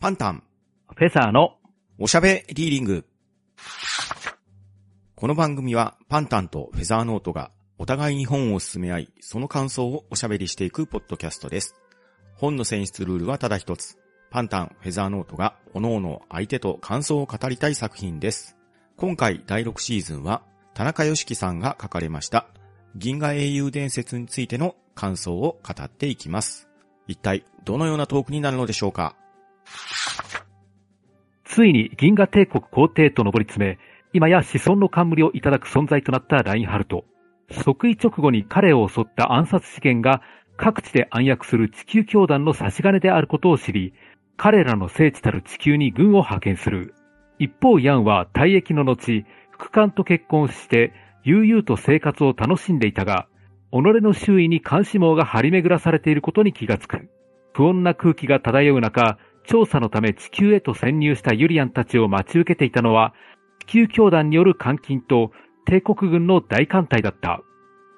パンタン、フェザーのおしゃべリーディング。この番組はパンタンとフェザーノートがお互いに本を進め合い、その感想をおしゃべりしていくポッドキャストです。本の選出ルールはただ一つ。パンタン、フェザーノートが各々相手と感想を語りたい作品です。今回第6シーズンは田中良樹さんが書かれました銀河英雄伝説についての感想を語っていきます。一体どのようなトークになるのでしょうか？ついに銀河帝国皇帝と上り詰め、今や子孫の冠をいただく存在となったラインハルト。即位直後に彼を襲った暗殺事件が各地で暗躍する地球教団の差し金であることを知り、彼らの聖地たる地球に軍を派遣する。一方ヤンは退役の後、副官と結婚して悠々と生活を楽しんでいたが、己の周囲に監視網が張り巡らされていることに気がつく。不穏な空気が漂う中、調査のため地球へと潜入したユリアンたちを待ち受けていたのは、地球教団による監禁と帝国軍の大艦隊だった。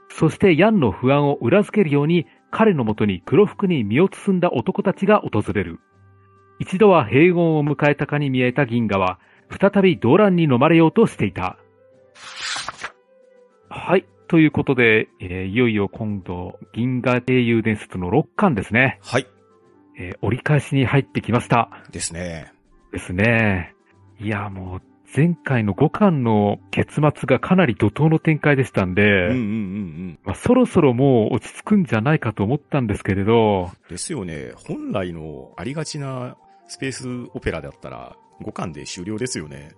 そしてヤンの不安を裏付けるように彼のもとに黒服に身を包んだ男たちが訪れる。一度は平穏を迎えたかに見えた銀河は、再び動乱に飲まれようとしていた。はい。ということで、えーいよいよ今度、銀河英雄伝説の6巻ですね。はい。えー折り返しに入ってきました。ですね。ですね。いや、もう、前回の5巻の結末がかなり怒涛の展開でしたんで、うんうんうんうん。まあ、そろそろもう落ち着くんじゃないかと思ったんですけれど、ですよね。本来のありがちなスペースオペラだったら5巻で終了ですよね。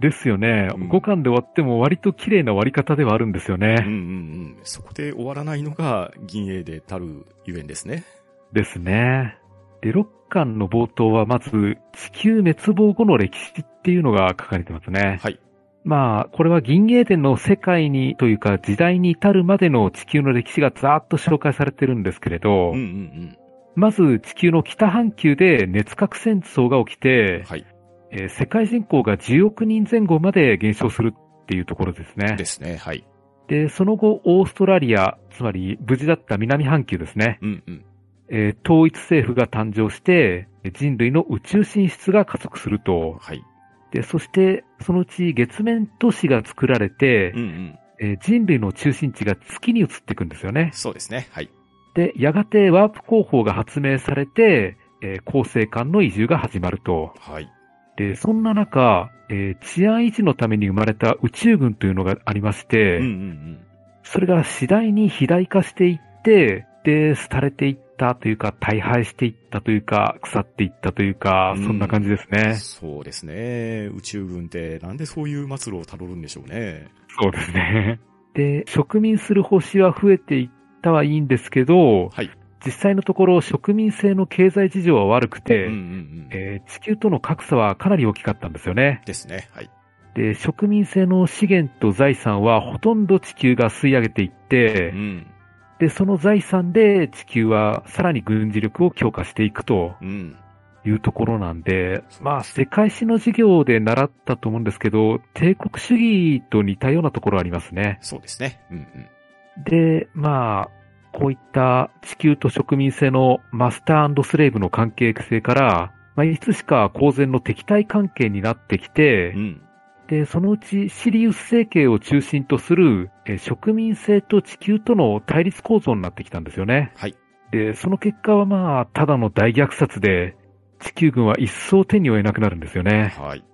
ですよね、うん5巻で終わっても割と綺麗な終わり方ではあるんですよね。うんうんうん。そこで終わらないのが銀英でたるゆえんですね。ですね。で、6巻の冒頭はまず、地球滅亡後の歴史っていうのが書かれてますね。はい。まあ、これは銀英伝の世界にというか時代に至るまでの地球の歴史がざーっと紹介されてるんですけれど、うんうんうん。まず地球の北半球で熱核戦争が起きて、はい。えー世界人口が10億人前後まで減少するっていうところですね。ですね。はい。で、その後、オーストラリア、つまり無事だった南半球ですね。うんうん。えー統一政府が誕生して、人類の宇宙進出が加速すると。はい。で、そして、そのうち月面都市が作られて、うんうん。えー人類の中心地が月に移っていくんですよね。そうですね。はい。で、やがてワープ工法が発明されて、えー恒星間の移住が始まると。はい。で、そんな中、えー治安維持のために生まれた宇宙軍というのがありまして、うんうんうん。それが次第に肥大化していって、で、廃れていったというか、大敗していったというか、腐っていったというか、うんそんな感じですね。そうですね。宇宙軍ってなんでそういう末路をたどるんでしょうね。そうですね。で、植民する星は増えていったはいいんですけど、はい。実際のところ植民性の経済事情は悪くて、うんうんうん。えー地球との格差はかなり大きかったんですよね。ですね。はい。で、植民性の資源と財産はほとんど地球が吸い上げていってう、ん。で、その財産で地球はさらに軍事力を強化していくとうん。いうところなんで、まあ、世界史の授業で習ったと思うんですけど、帝国主義と似たようなところありますね。そうですね。うんうん。で、まあ、こういった地球と植民性のマスタースレーブの関係性から、まあ、いつしか公然の敵対関係になってきてう、ん。で、そのうちシリウス政権を中心とするえー植民性と地球との対立構造になってきたんですよね。はい。で、その結果はまあ、ただの大虐殺で、地球軍は一層手に負えなくなるんですよね。はい。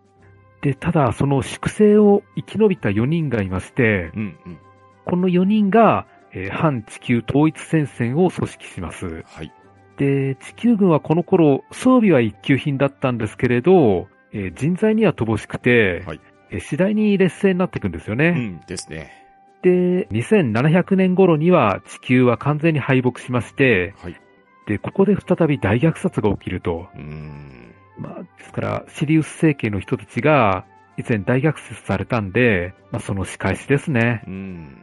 で、ただ、その粛清を生き延びた4人がいまして、うんうん。この4人が、えー反地球統一戦線を組織します。はい。で、地球軍はこの頃、装備は一級品だったんですけれど、えー人材には乏しくて、はいえー次第に劣勢になっていくんですよね。うん。ですね。で、2700年頃には地球は完全に敗北しまして、はい。で、ここで再び大虐殺が起きると。うーん。まあ、ですから、シリウス政権の人たちが、以前大虐殺されたんで、まあ、その仕返しですね。うん。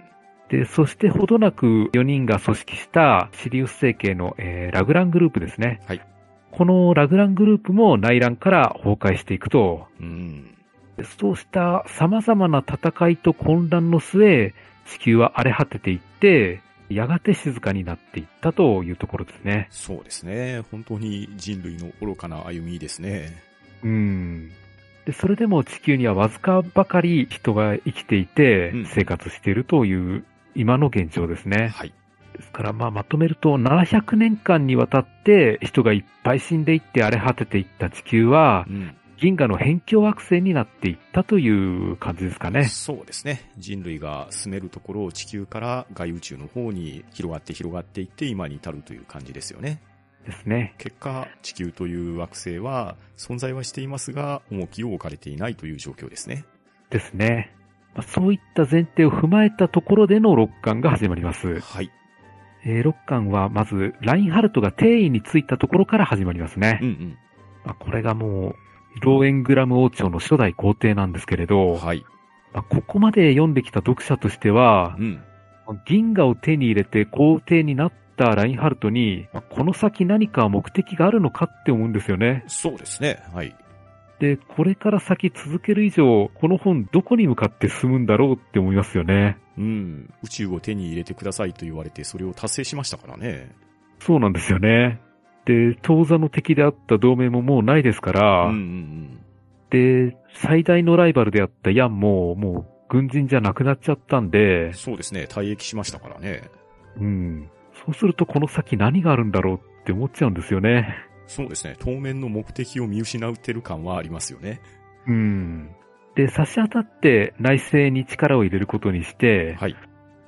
で、そしてほどなく4人が組織したシリウス政権の、えーラグラングループですね。はい。このラグラングループも内乱から崩壊していくと。うん。でそうした様々な戦いと混乱の末、地球は荒れ果てていって、やがて静かになっていったというところですね。そうですね。本当に人類の愚かな歩みですね。うん。で、それでも地球にはわずかばかり人が生きていてうん、生活しているという今の現状ですね。はい。ですから、まあ、まとめると、700年間にわたって人がいっぱい死んでいって荒れ果てていった地球はう、ん。銀河の辺境惑星になっていったという感じですかね。そうですね。人類が住めるところを地球から外宇宙の方に広がって広がっていって今に至るという感じですよね。ですね。結果、地球という惑星は存在はしていますが、重きを置かれていないという状況ですね。ですね。まあ、そういった前提を踏まえたところでの6巻が始まります。はい。えー6巻はまず、ラインハルトが定位についたところから始まりますね。うんうん。まあ、これがもう、ローエングラム王朝の初代皇帝なんですけれど、はい。まあ、ここまで読んできた読者としてはう、ん。銀河を手に入れて皇帝になったラインハルトに、まあこの先何か目的があるのかって思うんですよね。そうですね。はい。で、これから先続ける以上、この本どこに向かって進むんだろうって思いますよね。うん。宇宙を手に入れてくださいと言われて、それを達成しましたからね。そうなんですよね。で、当座の敵であった同盟ももうないですから、うんうんうん。で、最大のライバルであったヤンも、もう軍人じゃなくなっちゃったんで、そうですね。退役しましたからね。うん。そうするとこの先何があるんだろうって思っちゃうんですよね。そうですね。当面の目的を見失ってる感はありますよね。うん。で、差し当たって内政に力を入れることにして、はい。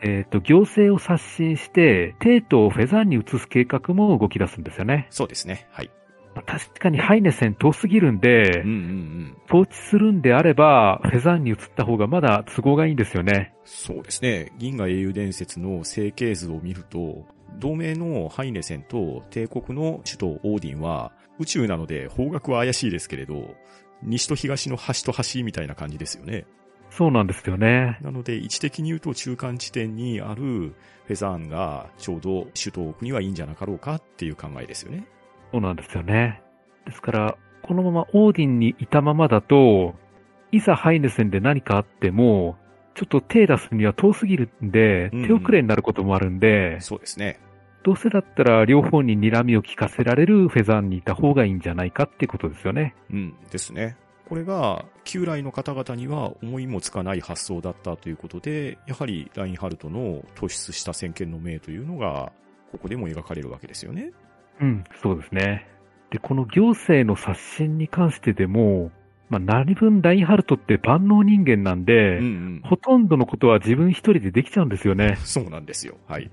えっ、と、行政を刷新して、テートをフェザーンに移す計画も動き出すんですよね。そうですね。はい。まあ確かにハイネセン遠すぎるんで、うんうんうん。統治するんであれば、フェザーンに移った方がまだ都合がいいんですよね。そうですね。銀河英雄伝説の成形図を見ると、同盟のハイネセンと帝国の首都オーディンは宇宙なので方角は怪しいですけれど、西と東の端と端みたいな感じですよね。そうなんですよね。なので位置的に言うと中間地点にあるフェザーンがちょうど首都を置くにはいいんじゃなかろうかっていう考えですよね。そうなんですよね。ですから、このままオーディンにいたままだと、いざハイネセンで何かあっても、ちょっと手出すには遠すぎるんで、うんうん手遅れになることもあるんで、そうですね。どうせだったら両方に睨みを利かせられるフェザーンにいた方がいいんじゃないかっていうことですよね。うんですね。これが、旧来の方々には思いもつかない発想だったということで、やはりラインハルトの突出した先見の明というのが、ここでも描かれるわけですよね。うん、そうですね。で、この行政の刷新に関してでも、まあ、何分ラインハルトって万能人間なんで、うんうん。ほとんどのことは自分一人でできちゃうんですよね。そうなんですよ。はい。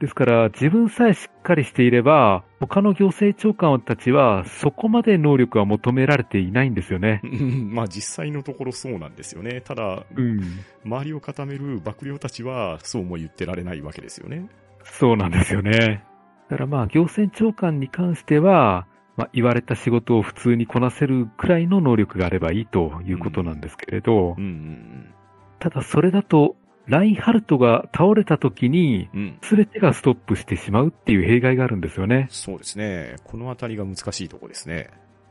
ですから、自分さえしっかりしていれば、他の行政長官たちは、そこまで能力は求められていないんですよね。う んまあ実際のところそうなんですよね。ただ、うん。周りを固める幕僚たちはそうも言ってられないわけですよね。そうなんですよね。だからまあ、行政長官に関しては、まあ、言われた仕事を普通にこなせるくらいの能力があればいいということなんですけれど、うんうんただそれだと、ラインハルトが倒れた時に。すべてがストップしてしまうっていう弊害があるんですよね。そうですね。このあたりが難しいところですね。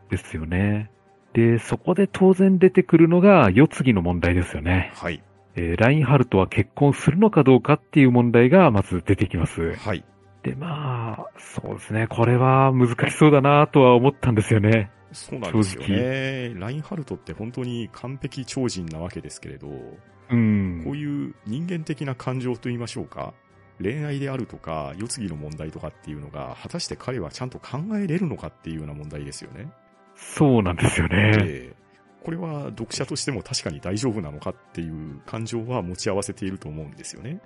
ですよね。で、そこで当然出てくるのが、世継ぎの問題ですよね。はい。えーラインハルトは結婚するのかどうかっていう問題がまず出てきます。はい。で、まあ、そうですね。これは難しそうだなとは思ったんですよね。そうなんですよね。ラインハルトって本当に完璧超人なわけですけれど、うん。こういう人間的な感情と言いましょうか。恋愛であるとか、世継ぎの問題とかっていうのが、果たして彼はちゃんと考えれるのかっていうような問題ですよね。そうなんですよね。ええこれは読者としても確かに大丈夫なのかっていう感情は持ち合わせていると思うんですよね。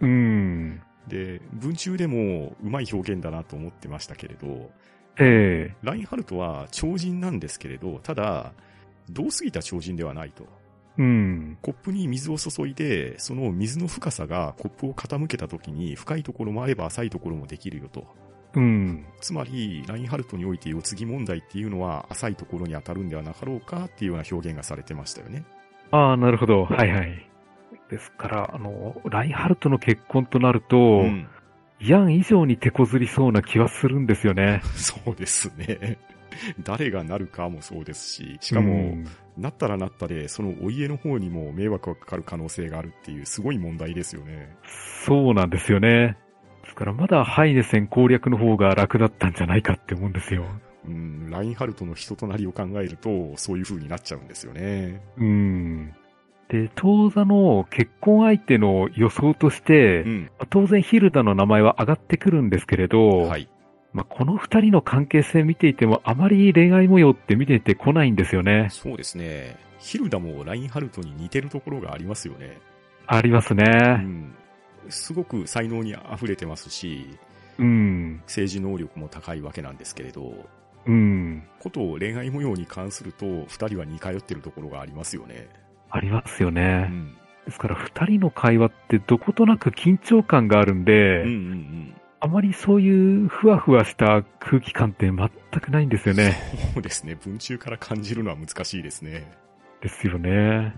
うん。で、文中でもうまい表現だなと思ってましたけれど、ええラインハルトは超人なんですけれど、ただ、同すぎた超人ではないと。うん。コップに水を注いで、その水の深さがコップを傾けた時に深いところもあれば浅いところもできるよと。うん。つまり、ラインハルトにおいて世継ぎ問題っていうのは浅いところに当たるんではなかろうかっていうような表現がされてましたよね。ああ、なるほど。はいはい。ですから、あの、ラインハルトの結婚となると、うん。ヤン以上に手こずりそうな気はするんですよね。そうですね。誰がなるかもそうですし、しかも、うんなったらなったで、そのお家の方にも迷惑がかかる可能性があるっていうすごい問題ですよね。そうなんですよね。ですからまだハイネセン攻略の方が楽だったんじゃないかって思うんですよ。うん、ラインハルトの人となりを考えると、そういう風になっちゃうんですよね。うん。で、当座の結婚相手の予想として、うん。当然ヒルダの名前は上がってくるんですけれど、はい。まあ、この二人の関係性見ていてもあまり恋愛模様って見ていてこないんですよね。そうですね。ヒルダもラインハルトに似てるところがありますよね。ありますうね。ん。すごく才能に溢れてますし、うん。政治能力も高いわけなんですけれど、うん。こと恋愛模様に関すると、二人は似通ってるところがありますよね。ありますようね。ん。ですから二人の会話ってどことなく緊張感があるんで、うんうんうん。あまりそういうふわふわした空気感って全くないんですよね。そうですね。文中から感じるのは難しいですね。ですよね。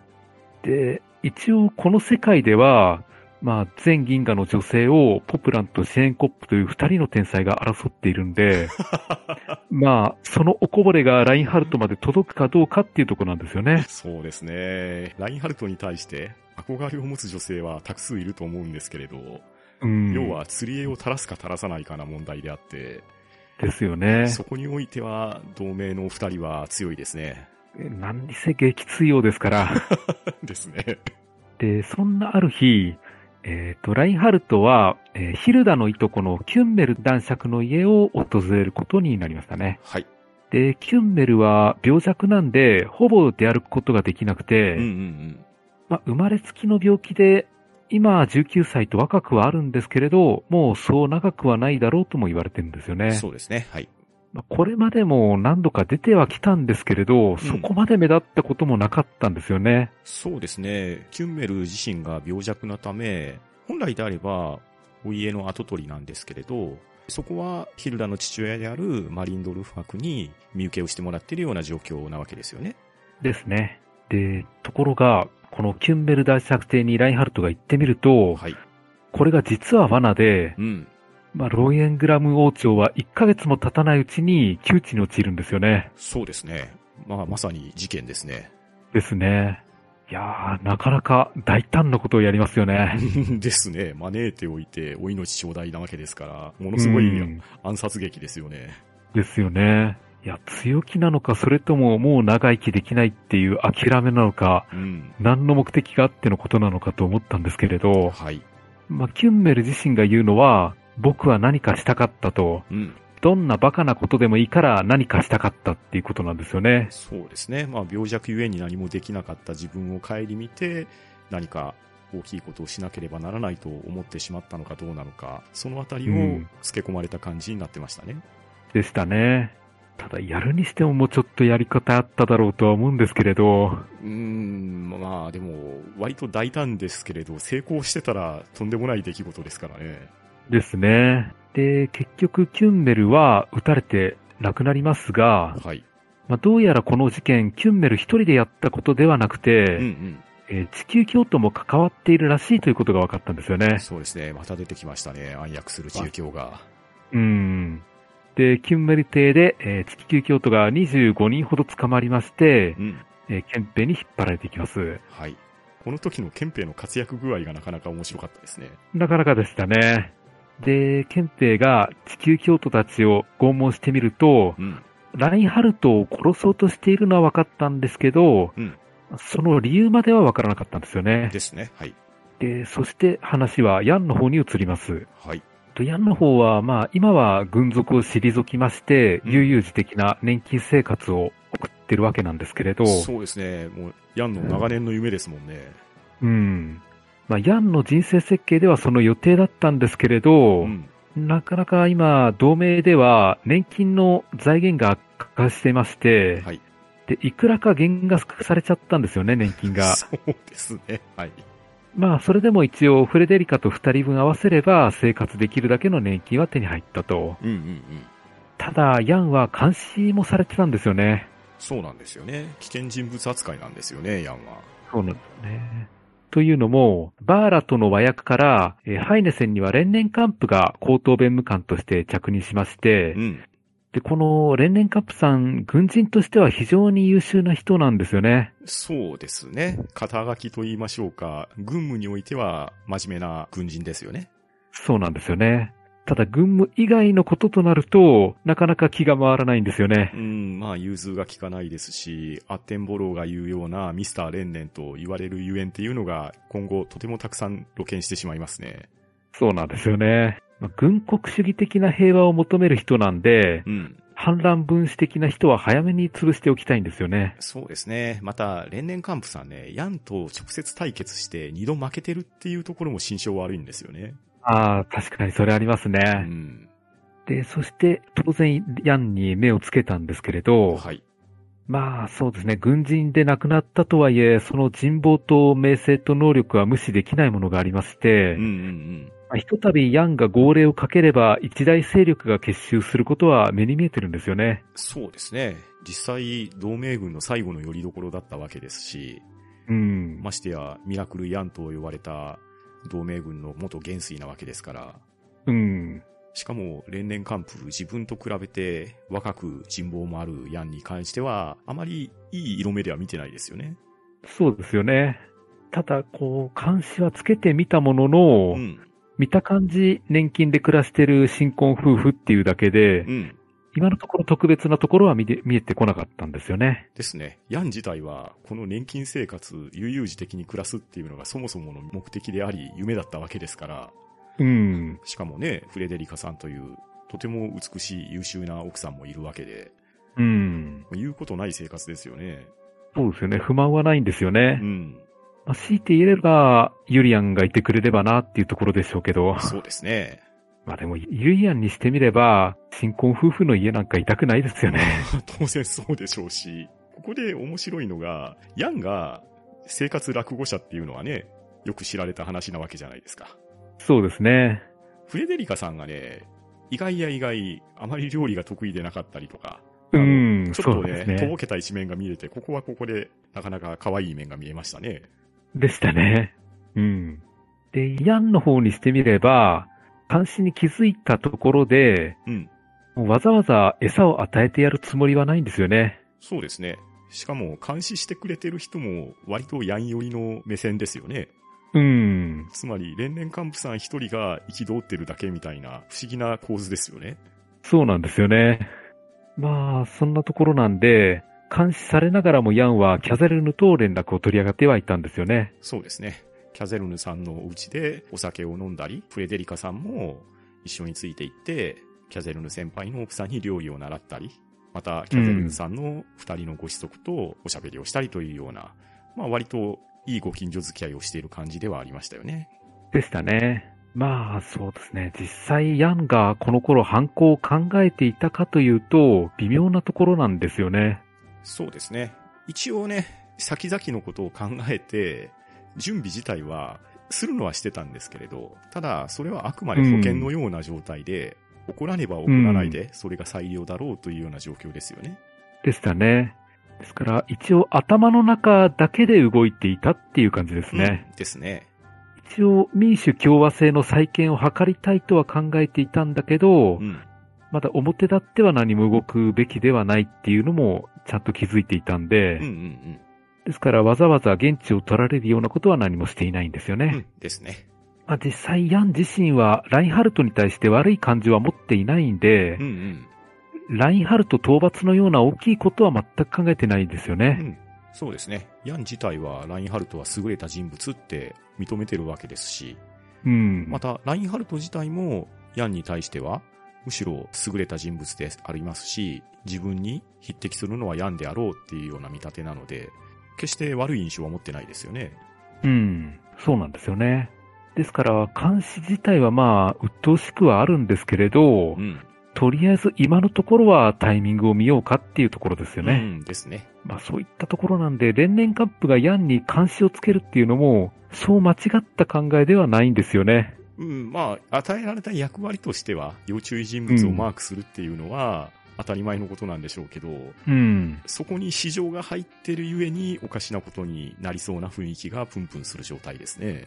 で、一応この世界では、まあ、全銀河の女性をポプランとシェーンコップという二人の天才が争っているんで、まあ、そのおこぼれがラインハルトまで届くかどうかっていうところなんですよね。そうですね。ラインハルトに対して憧れを持つ女性はたく数いると思うんですけれど、うん。要は釣り絵を垂らすか垂らさないかな問題であって、ですよね。そこにおいては同盟の二人は強いですね。何にせ激強ですから。ですね。で、そんなある日、えっ、と、ラインハルトは、えーヒルダのいとこのキュンメル男爵の家を訪れることになりましたね。はい。で、キュンメルは病弱なんで、ほぼ出歩くことができなくて、うんうんまあ、生まれつきの病気で、今19歳と若くはあるんですけれど、もうそう長くはないだろうとも言われてるんですようん。ね。そうですね。はい。まあこれまでも何度か出てはきたんですけれど、そこまで目立ったこともなかったんですよね。そうですね。キュンメル自身が病弱なため、本来であれば、お家の跡取りなんですけれど、そこはヒルダの父親であるマリンドルフ伯に身請けをしてもらっているような状況なわけですよね。ですね。で、ところが、このキュンベル大作邸にラインハルトが行ってみると、はい。これが実は罠で、うん。まあ、ロイエングラム王朝は1ヶ月も経たないうちに窮地に陥るんですよね。そうですね。まあ、まさに事件ですね。ですね。いやー、なかなか大胆なことをやりますよね。ですね。招いておいて、お命頂戴なわけですから、ものすごいうん暗殺劇ですよね。ですよね。いや、強気なのか、それとももう長生きできないっていう諦めなのか、うん。何の目的があってのことなのかと思ったんですけれど、はい。まあ、キュンメル自身が言うのは、僕は何かしたかったと、うん。どんなバカなことでもいいから何かしたかったっていうことなんですよね。そうですね。まあ、病弱ゆえに何もできなかった自分を顧みて、何か大きいことをしなければならないと思ってしまったのかどうなのか、そのあたりをうん付け込まれた感じになってましたね。でしたね。ただ、やるにしてももうちょっとやり方あっただろうとは思うんですけれど、うーん、まあでも、割と大胆ですけれど、成功してたらとんでもない出来事ですからね。ですね。で、結局、キュンメルは撃たれて亡くなりますが、はい。まあ、どうやらこの事件、キュンメル一人でやったことではなくて、うんうん。えー地球京都も関わっているらしいということが分かったんですよね。そうですね。また出てきましたね。暗躍する中京が。うん。で、キュンメル邸で、えー地球京都が25人ほど捕まりましてう、ん。えー憲兵に引っ張られていきます。はい。この時の憲兵の活躍具合がなかなか面白かったですね。なかなかでしたね。で、憲兵が地球京都たちを拷問してみると、うん。ラインハルトを殺そうとしているのは分かったんですけど、うんその理由までは分からなかったんですよね。ですね。はい。で、そして話はヤンの方に移ります。はい。とヤンの方は、まあ、今は軍属を退きまして、うん悠々自適な年金生活を送ってるわけなんですけれど、そうですね。もう、ヤンの長年の夢ですもんね。うん。まあ、ヤンの人生設計ではその予定だったんですけれど、うん。なかなか今、同盟では年金の財源が悪化していまして、はい。で、いくらか減額されちゃったんですよね、年金が。そうですね。はい。まあ、それでも一応、フレデリカと二人分合わせれば、生活できるだけの年金は手に入ったと。うんうんうん。ただ、ヤンは監視もされてたんですよね。そうなんですよね。危険人物扱いなんですよね、ヤンは。そうなんですね。というのも、バーラとの和訳から、えーハイネセンには連年幹部が高等弁務官として着任しまして、うん。で、この連年幹部さん、軍人としては非常に優秀な人なんですよね。そうですね。肩書きと言いましょうか。軍務においては真面目な軍人ですよね。そうなんですよね。ただ、軍務以外のこととなると、なかなか気が回らないんですよねう。ん、まあ、融通が効かないですし、アッテンボローが言うようなミスター連年と言われるゆえんっていうのが、今後とてもたくさん露見してしまいますね。そうなんですよね。まあ軍国主義的な平和を求める人なんで、うん。反乱分子的な人は早めに潰しておきたいんですよね。そうですね。また、連年幹部さんね、ヤンと直接対決して二度負けてるっていうところも心象悪いんですよね。ああ、確かにそれありますうね。ん。で、そして当然ヤンに目をつけたんですけれど、はい。まあそうですね、軍人で亡くなったとはいえ、その人望と名声と能力は無視できないものがありまして、うんうんうん。まあひとたびヤンが号令をかければ一大勢力が結集することは目に見えてるんですよね。そうですね。実際、同盟軍の最後の拠り所だったわけですし、うん。ましてや、ミラクルヤンと呼ばれた同盟軍の元元帥なわけですから、うん。しかも、連年幹部、自分と比べて若く人望もあるヤンに関しては、あまりいい色目では見てないですよね。そうですよね。ただ、こう、監視はつけてみたものの、うん。見た感じ、年金で暮らしてる新婚夫婦っていうだけで、うん。今のところ特別なところは見えてこなかったんですよね。ですね。ヤン自体は、この年金生活、悠々自適に暮らすっていうのがそもそもの目的であり、夢だったわけですから、うん。しかもね、フレデリカさんという、とても美しい優秀な奥さんもいるわけで、うん。言うことない生活ですよね。そうですよね。不満はないんですよね。うん。まあ、強いて言えれば、ユリアンがいてくれればなっていうところでしょうけど。そうですね。まあでも、ユリアンにしてみれば、新婚夫婦の家なんかいたくないですよね。当然そうでしょうし、ここで面白いのが、ヤンが生活落語者っていうのはね、よく知られた話なわけじゃないですか。そうですね。フレデリカさんがね、意外や意外、あまり料理が得意でなかったりとか、うん、ちょっとねそうですとぼね。けた一面が見れて、ここはここで、なかなか可愛い面が見えましたね。でしたね。うん。で、ヤンの方にしてみれば、監視に気づいたところで、うん。わざわざ餌を与えてやるつもりはないんですよね。そうですね。しかも、監視してくれてる人も、割とヤン寄りの目線ですよね。うん。つまり、連年幹部さん一人が憤ってるだけみたいな、不思議な構図ですよね。そうなんですよね。まあ、そんなところなんで、監視されながらもヤンはキャザルヌと連絡を取り上がってはいたんですよね。そうですね。キャゼルヌさんのお家でお酒を飲んだり、フレデリカさんも一緒について行って、キャゼルヌ先輩の奥さんに料理を習ったり、また、キャゼルヌさんの二人のご子息とおしゃべりをしたりというような、まあ割といいご近所付き合いをしている感じではありましたよね。でしたね。まあ、そうですね。実際、ヤンがこの頃犯行を考えていたかというと、微妙なところなんですよね。そうですね。一応ね、先々のことを考えて、準備自体はするのはしてたんですけれど、ただ、それはあくまで保険のような状態で、起こらねば起こらないで、それが最良だろうというような状況ですよね。でしたね。ですから、一応頭の中だけで動いていたっていう感じですね。うんですね。一応、民主共和制の再建を図りたいとは考えていたんだけど、うん。まだ表立っては何も動くべきではないっていうのもちゃんと気づいていたんで、うんうんですからわざわざ現地を取られるようなことは何もしていないんですよね。うん。うん。ですね。まあ、実際ヤン自身はラインハルトに対して悪い感じは持っていないんでうんう、ん。ラインハルト討伐のような大きいことは全く考えてないんですようね。ん。そうですね。ヤン自体はラインハルトは優れた人物って認めてるわけですし、うん。また、ラインハルト自体も、ヤンに対しては、むしろ優れた人物でありますし、自分に匹敵するのはヤンであろうっていうような見立てなので、決して悪い印象は持ってないですよね。うん。そうなんですよね。ですから、監視自体はまあ、鬱陶しくはあるんですけれど、うん。とりあえず今のところはタイミングを見ようかっていうところですよね。うんですね。まあそういったところなんで、連年カップがヤンに監視をつけるっていうのも、そう間違った考えではないんですよね。うん、まあ、与えられた役割としては、要注意人物をマークするっていうのは、当たり前のことなんでしょうけど、うん。そこに市場が入ってるゆえに、おかしなことになりそうな雰囲気がプンプンする状態ですね。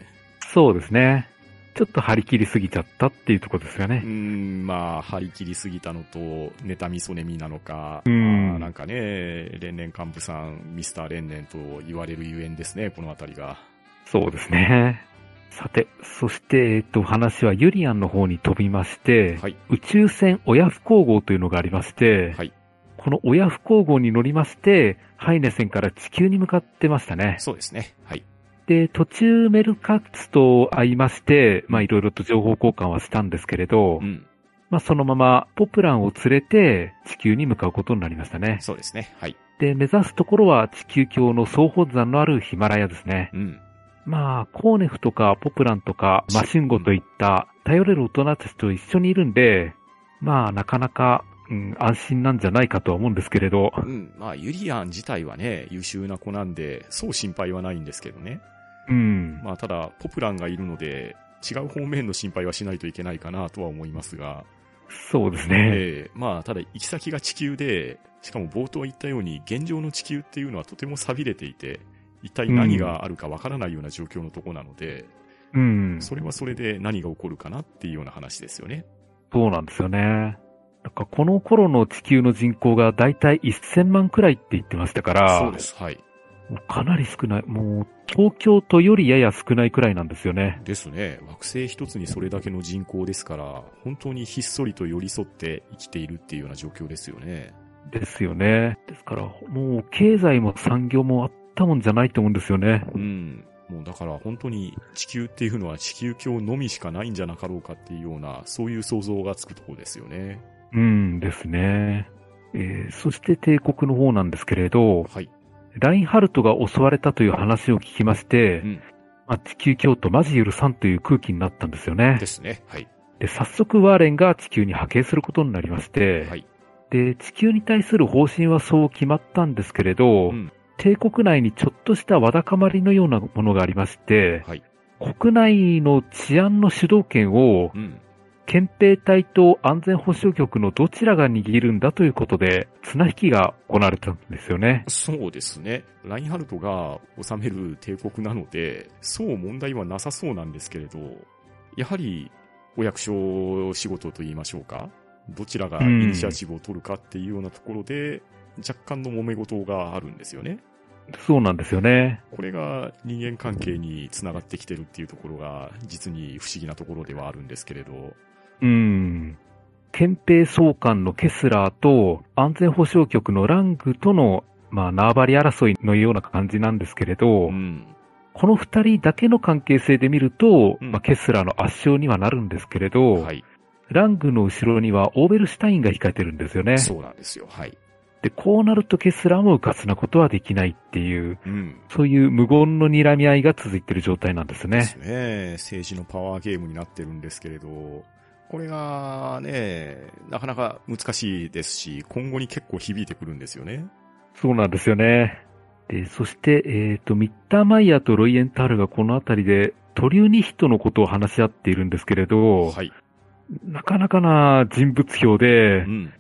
そうですね。ちょっと張り切りすぎちゃったっていうところですようね。ん、まあ、張り切りすぎたのと、妬みそねみなのか、うんまあなんかね、連年幹部さん、ミスター連年と言われるゆえんですね、このあたりが。そうですね。さて、そして、えっと、話はユリアンの方に飛びまして、はい。宇宙船親不光号というのがありまして、はい。この親不光号に乗りまして、ハイネ線から地球に向かってましたね。そうですね。はい。で、途中メルカッツと会いまして、まあいろいろと情報交換はしたんですけれど、うん。まあそのままポプランを連れて地球に向かうことになりましたね。そうですね。はい。で、目指すところは地球境の総本山のあるヒマラヤですね。うん。まあ、コーネフとかポプランとかマシンゴといった頼れる大人たちと一緒にいるんで、まあなかなか、うん、安心なんじゃないかとは思うんですけれど、うん。まあ、ユリアン自体はね、優秀な子なんで、そう心配はないんですけどね。うん、まあ、ただ、ポプランがいるので、違う方面の心配はしないといけないかなとは思いますが、そうですね。ええまあ、ただ、行き先が地球で、しかも冒頭言ったように、現状の地球っていうのはとても錆びれていて、一体何があるかわからないような状況のとこなので、うん、それはそれで何が起こるかなっていうような話ですよね。そうなんですよね。なんかこの頃の地球の人口がだいたい1000万くらいって言ってましたから、そうです。はい。かなり少ない。もう東京都よりやや少ないくらいなんですよね。ですね。惑星一つにそれだけの人口ですから、本当にひっそりと寄り添って生きているっていうような状況ですよね。ですよね。ですから、もう経済も産業もあったもんじゃないと思うんですよね。うん。もうだから本当に地球っていうのは地球境のみしかないんじゃなかろうかっていうような、そういう想像がつくところですよね。うんですね。えーそして帝国の方なんですけれど、はい。ラインハルトが襲われたという話を聞きまして、うんまあ、地球京都マジ許さんという空気になったんですよねで。すね。はい。で、早速ワーレンが地球に派遣することになりまして、はい。で、地球に対する方針はそう決まったんですけれど、うん。帝国内にちょっとしたわだかまりのようなものがありまして、はい。国内の治安の主導権をうん。憲兵隊と安全保障局のどちらが握るんだということで、綱引きが行われたんですよね。そうですね。ラインハルトが治める帝国なので、そう問題はなさそうなんですけれど、やはりお役所仕事と言いましょうか。どちらがイニシアチブを取るかっていうようなところで、若干の揉め事があるんですよね。そうなんですよね。これが人間関係につながってきてるっていうところが、実に不思議なところではあるんですけれど、うん。憲兵総監のケスラーと安全保障局のラングとの、まあ、縄張り争いのような感じなんですけれど、うん。この二人だけの関係性で見ると、うんまあ、ケスラーの圧勝にはなるんですけれど、はい。ラングの後ろにはオーベルシュタインが控えてるんですよね。そうなんですよ。はい。で、こうなるとケスラーも迂闊なことはできないっていう、うん。そういう無言の睨み合いが続いている状態なんですねです。ね。政治のパワーゲームになってるんですけれど、これがね、なかなか難しいですし、今後に結構響いてくるんですよね。そうなんですよね。で、そして、えっ、と、ミッターマイヤーとロイエンタールがこのあたりでトリューニヒトのことを話し合っているんですけれど、はい。なかなかな人物評でう、ん。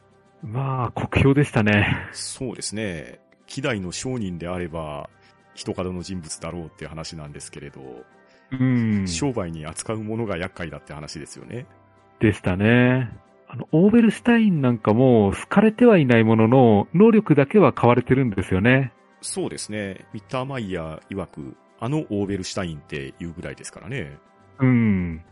まあ、酷評でしたね。そうですね。希代の商人であれば、人角の人物だろうって話なんですけれど、うん。商売に扱うものが厄介だって話ですよね。でしたね。あの、オーベルシュタインなんかも好かれてはいないものの、能力だけは買われてるんですよね。そうですね。ミッターマイヤー曰く、あのオーベルシュタインっていうぐらいですからね。うん。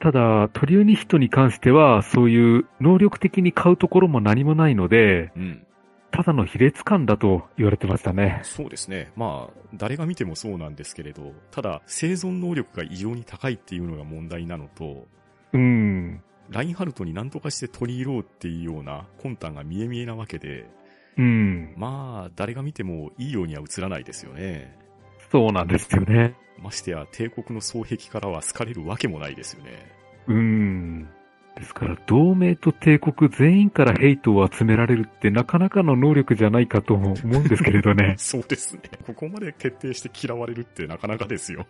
ただ、トリューニヒトに関しては、そういう能力的に買うところも何もないので、うん。ただの卑劣感だと言われてましたね。そうですね。まあ、誰が見てもそうなんですけれど、ただ、生存能力が異常に高いっていうのが問題なのと、うん。ラインハルトに何とかして取り入ろうっていうような魂胆が見え見えなわけで、うん。まあ、誰が見てもいいようには映らないですよね。そうなんですよね。ましてや、帝国の双璧からは好かれるわけもないですよね。うん。ですから、同盟と帝国全員からヘイトを集められるってなかなかの能力じゃないかとも思うんですけれどね。そうですね。ここまで徹底して嫌われるってなかなかですよ。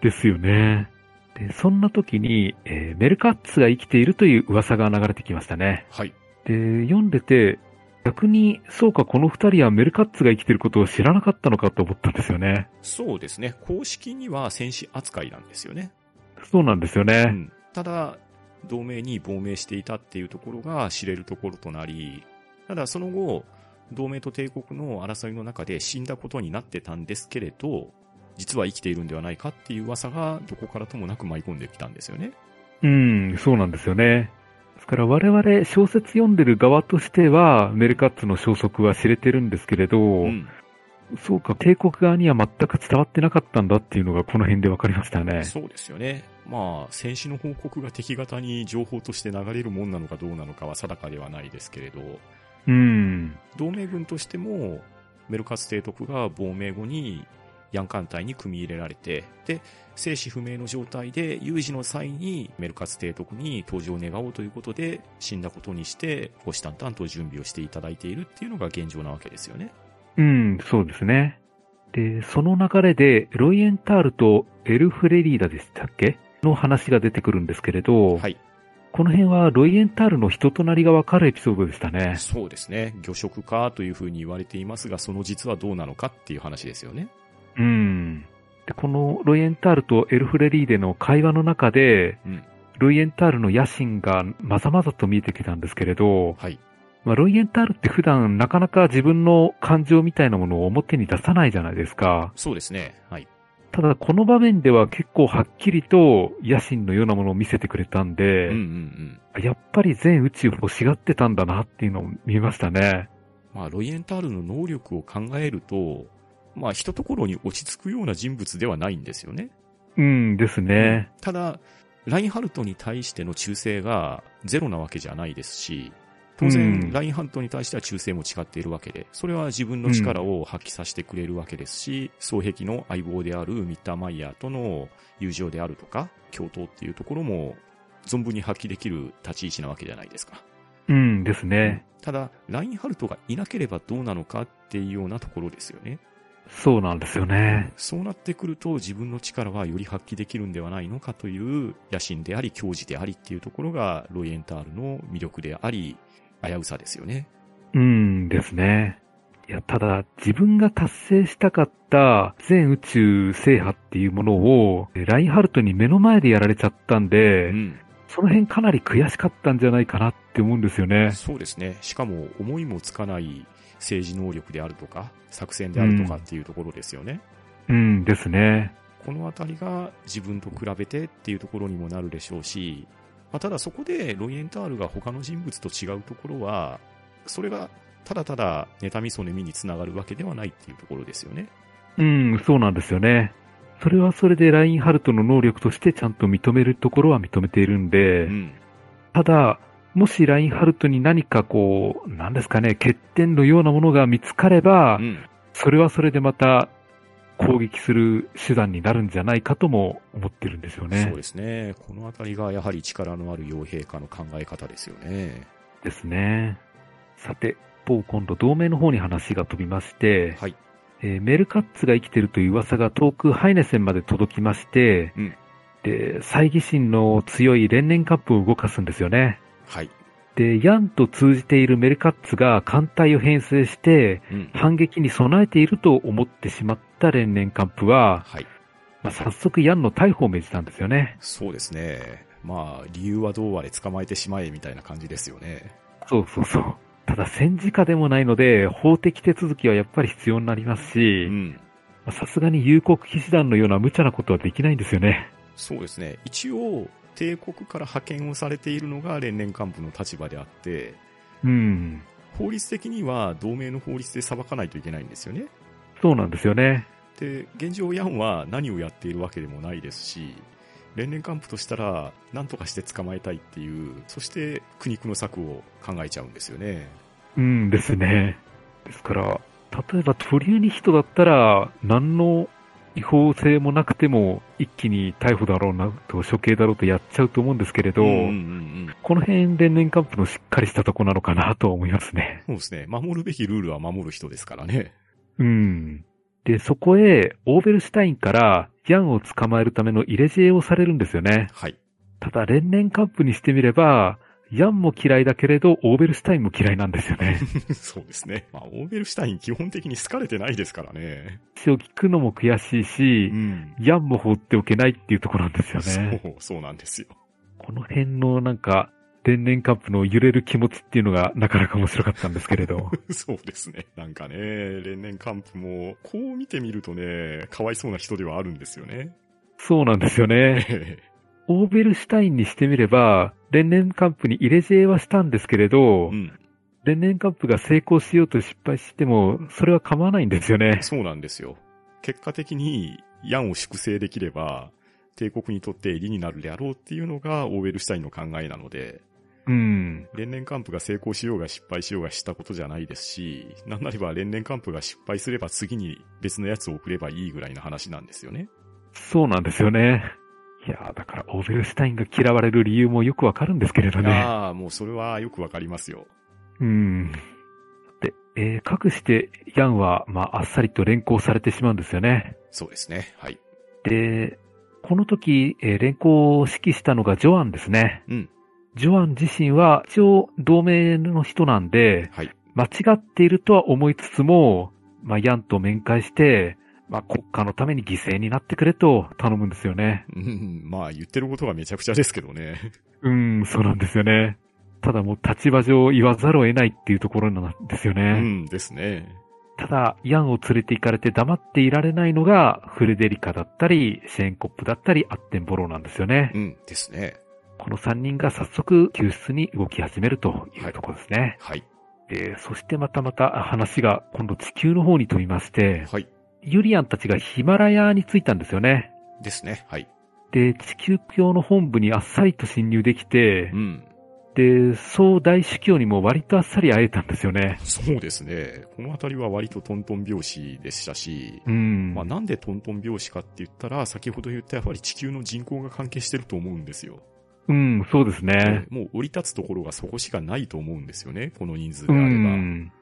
ですよね。で、そんな時に、えーメルカッツが生きているという噂が流れてきましたね。はい。で、読んでて、逆に、そうか、この二人はメルカッツが生きていることを知らなかったのかと思ったんですよね。そうですね。公式には戦士扱いなんですよね。そうなんですようね。ん。ただ、同盟に亡命していたっていうところが知れるところとなり、ただその後、同盟と帝国の争いの中で死んだことになってたんですけれど、実は生きているんではないかっていう噂がどこからともなく舞い込んできたんですよね。うん、そうなんですよね。ですから我々小説読んでる側としては、メルカッツの消息は知れてるんですけれど、うん。そうか、帝国側には全く伝わってなかったんだっていうのがこの辺で分かりましたね。そうですよね。まあ、戦死の報告が敵方に情報として流れるもんなのかどうなのかは定かではないですけれど、うん。同盟軍としても、メルカツ提督が亡命後にヤンカン隊に組み入れられて、で、生死不明の状態で有事の際にメルカツ提督に登場を願おうということで死んだことにして、虎視眈々と準備をしていただいているっていうのが現状なわけですよね。うん、そうですね。で、その流れで、ロイエンタールとエルフレリーダでしたっけ？の話が出てくるんですけれど、はい。この辺はロイエンタールの人となりがわかるエピソードでしたね。そうですね。魚食かというふうに言われていますが、その実はどうなのかっていう話ですよね。うん。で、このロイエンタールとエルフレリーデの会話の中で、うん。ロイエンタールの野心がまざまざと見えてきたんですけれど、はい。まあ、ロイエンタールって普段なかなか自分の感情みたいなものを表に出さないじゃないですか。そうですね。はい。ただこの場面では結構はっきりと野心のようなものを見せてくれたんで、うんうんうん。やっぱり全宇宙欲しがってたんだなっていうのを見ましたね。まあ、ロイエンタールの能力を考えると、まあ、ひとところに落ち着くような人物ではないんですよね。うんですね。ただ、ラインハルトに対しての忠誠がゼロなわけじゃないですし、当う然、んラインハルトに対しては忠誠も誓っているわけで、それは自分の力を発揮させてくれるわけですし、双璧の相棒であるミッターマイヤーとの友情であるとか、共闘っていうところも存分に発揮できる立ち位置なわけじゃないですか。うんですね。ただ、ラインハルトがいなければどうなのかっていうようなところですよね。そうなんですよね。そうなってくると自分の力はより発揮できるんではないのかという野心であり、矜持でありっていうところがロイエンタールの魅力であり、危うさですよね。うんですね。いや、ただ、自分が達成したかった全宇宙制覇っていうものを、ラインハルトに目の前でやられちゃったんで、うん。その辺かなり悔しかったんじゃないかなって思うんですよね。そうですね。しかも思いもつかない政治能力であるとか、作戦であるとかっていうところですよね。うんですね。このあたりが自分と比べてっていうところにもなるでしょうし、まあ、ただそこでロイエンタールが他の人物と違うところは、それがただただ妬みそねみにつながるわけではないっていうところですよね。うん、そうなんですよね。それはそれでラインハルトの能力としてちゃんと認めるところは認めているんで、うん。ただ、もしラインハルトに何かこう、なんですかね、欠点のようなものが見つかれば、うん。それはそれでまた攻撃する手段になるんじゃないかとも思ってるんですよねそう。ですね。このあたりがやはり力のある傭兵家の考え方ですよね。ですね。さて、某今度同盟の方に話が飛びまして、はい。えーメルカッツが生きてるという噂が遠くハイネセンまで届きまして、うんで、猜疑心の強い連年カップを動かすんですよね。はい。で、ヤンと通じているメルカッツが艦隊を編成して、うん。反撃に備えていると思ってしまった連年カンプは、はい。まあ、早速ヤンの逮捕を命じたんですよね。そうですね。まあ、理由はどうあれ捕まえてしまえみたいな感じですよね。そうそうそう。ただ戦時下でもないので、法的手続きはやっぱり必要になりますうし、さすがに有国騎士団のような無茶なことはできないんですよね。そうですね。一応、帝国から派遣をされているのが連年幹部の立場であって、うん。法律的には同盟の法律で裁かないといけないんですよね。そうなんですよね。で、現状ヤンは何をやっているわけでもないですし、連年幹部としたら何とかして捕まえたいっていう、そして苦肉の策を考えちゃうんですよね。うんですね。ですから、例えば鳥ユニヒトだったら、何の違法性もなくても、一気に逮捕だろうなと、処刑だろうとやっちゃうと思うんですけれど、うんうんうん。この辺、連年カンプのしっかりしたとこなのかなと思いますね。そうですね。守るべきルールは守る人ですからね。うん。で、そこへ、オーベルシュタインから、ヤンを捕まえるための入れ知恵をされるんですよね。はい。ただ、連年カップにしてみれば、ヤンも嫌いだけれど、オーベルシュタインも嫌いなんですよね。そうですね。まあ、オーベルシュタイン基本的に好かれてないですからね。話を聞くのも悔しいし、ん。ヤンも放っておけないっていうところなんですよね。そう、そうなんですよ。この辺のなんか、天然カンプの揺れる気持ちっていうのがなかなか面白かったんですけれど。そうですね。なんかね、連年カンプも、こう見てみるとね、かわいそうな人ではあるんですよね。そうなんですよね。オーベルシュタインにしてみれば、連年カンプに入れ知恵はしたんですけれど、うん。連年カンプが成功しようと失敗しても、それは構わないんですよね。そうなんですよ。結果的に、ヤンを粛清できれば、帝国にとって利になるであろうっていうのが、オーベルシュタインの考えなので、うん。連年カンプが成功しようが失敗しようがしたことじゃないですし、なんなれば連年カンプが失敗すれば次に別のやつを送ればいいぐらいの話なんですよね。そうなんですよね。いやーだからオーベルシュタインが嫌われる理由もよくわかるんですけれどね。ああ、もうそれはよくわかりますよ。うん。で、えー、かくして、ヤンは、まあ、あっさりと連行されてしまうんですよね。そうですね。はい。で、この時、えー連行を指揮したのがジョアンですね。うん。ジョアン自身は一応同盟の人なんで、はい。間違っているとは思いつつも、まあ、ヤンと面会して、まあ、国家のために犠牲になってくれと頼むんですよね。うん、まあ言ってることがめちゃくちゃですけどね。うん、そうなんですよね。ただもう立場上言わざるを得ないっていうところなんですようね。んですね。ただ、ヤンを連れて行かれて黙っていられないのが、フレデリカだったり、シェーンコップだったり、アッテンボローなんですよね。うんですね。この3人が早速救出に動き始めるというところですね。はい。で、そしてまたまた話が今度地球の方に飛びまして、はい。ユリアンたちがヒマラヤに着いたんですよね。ですね。はい。で、地球教の本部にあっさりと侵入できてう、ん。で、総大主教にも割とあっさり会えたんですよね。そうですね。このあたりは割とトントン拍子でしたし、うん。まあなんでトントン拍子かって言ったら、先ほど言ったやっぱり地球の人口が関係してると思うんですよ。うん、そうですね。もう降り立つところがそこしかないと思うんですよね。この人数うであれば。ん。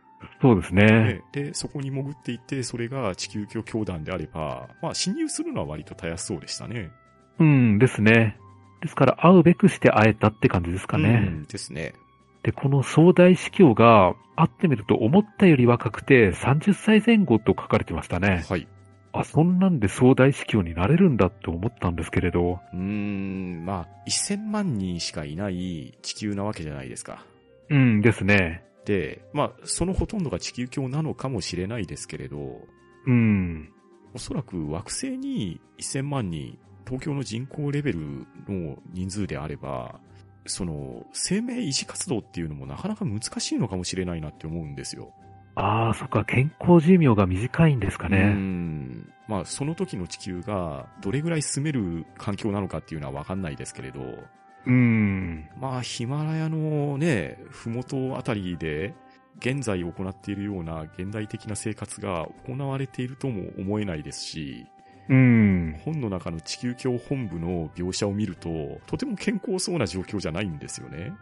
そうですね。ねで、そこに潜っていって、それが地球教教団であれば、まあ侵入するのは割とたやすそうでしたね。うんですね。ですから会うべくして会えたって感じですかね。うんですね。で、この総大司教が会ってみると思ったより若くて30歳前後と書かれてましたね。はい。あ、そんなんで総大司教になれるんだって思ったんですけれど。うーん、まあ、1000万人しかいない地球なわけじゃないですか。うんですね。で、まあ、そのほとんどが地球教なのかもしれないですけれど、うん。おそらく惑星に1000万人、東京の人口レベルの人数であれば、その、生命維持活動っていうのもなかなか難しいのかもしれないなって思うんですよ。ああ、そっか、健康寿命が短いんですかうね。ん。まあ、その時の地球がどれぐらい住める環境なのかっていうのはわかんないですけれど、うん。まあ、ヒマラヤのね、ふもとあたりで、現在行っているような現代的な生活が行われているとも思えないですし、うん。本の中の地球教本部の描写を見ると、とても健康そうな状況じゃないんですよね。